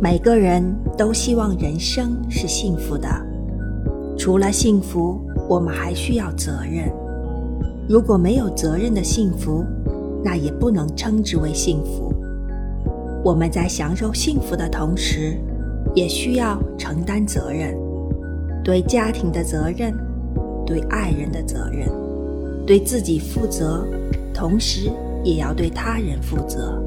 每个人都希望人生是幸福的。除了幸福我们还需要责任。如果没有责任的幸福那也不能称之为幸福。我们在享受幸福的同时也需要承担责任。对家庭的责任对爱人的责任。对自己负责同时也要对他人负责。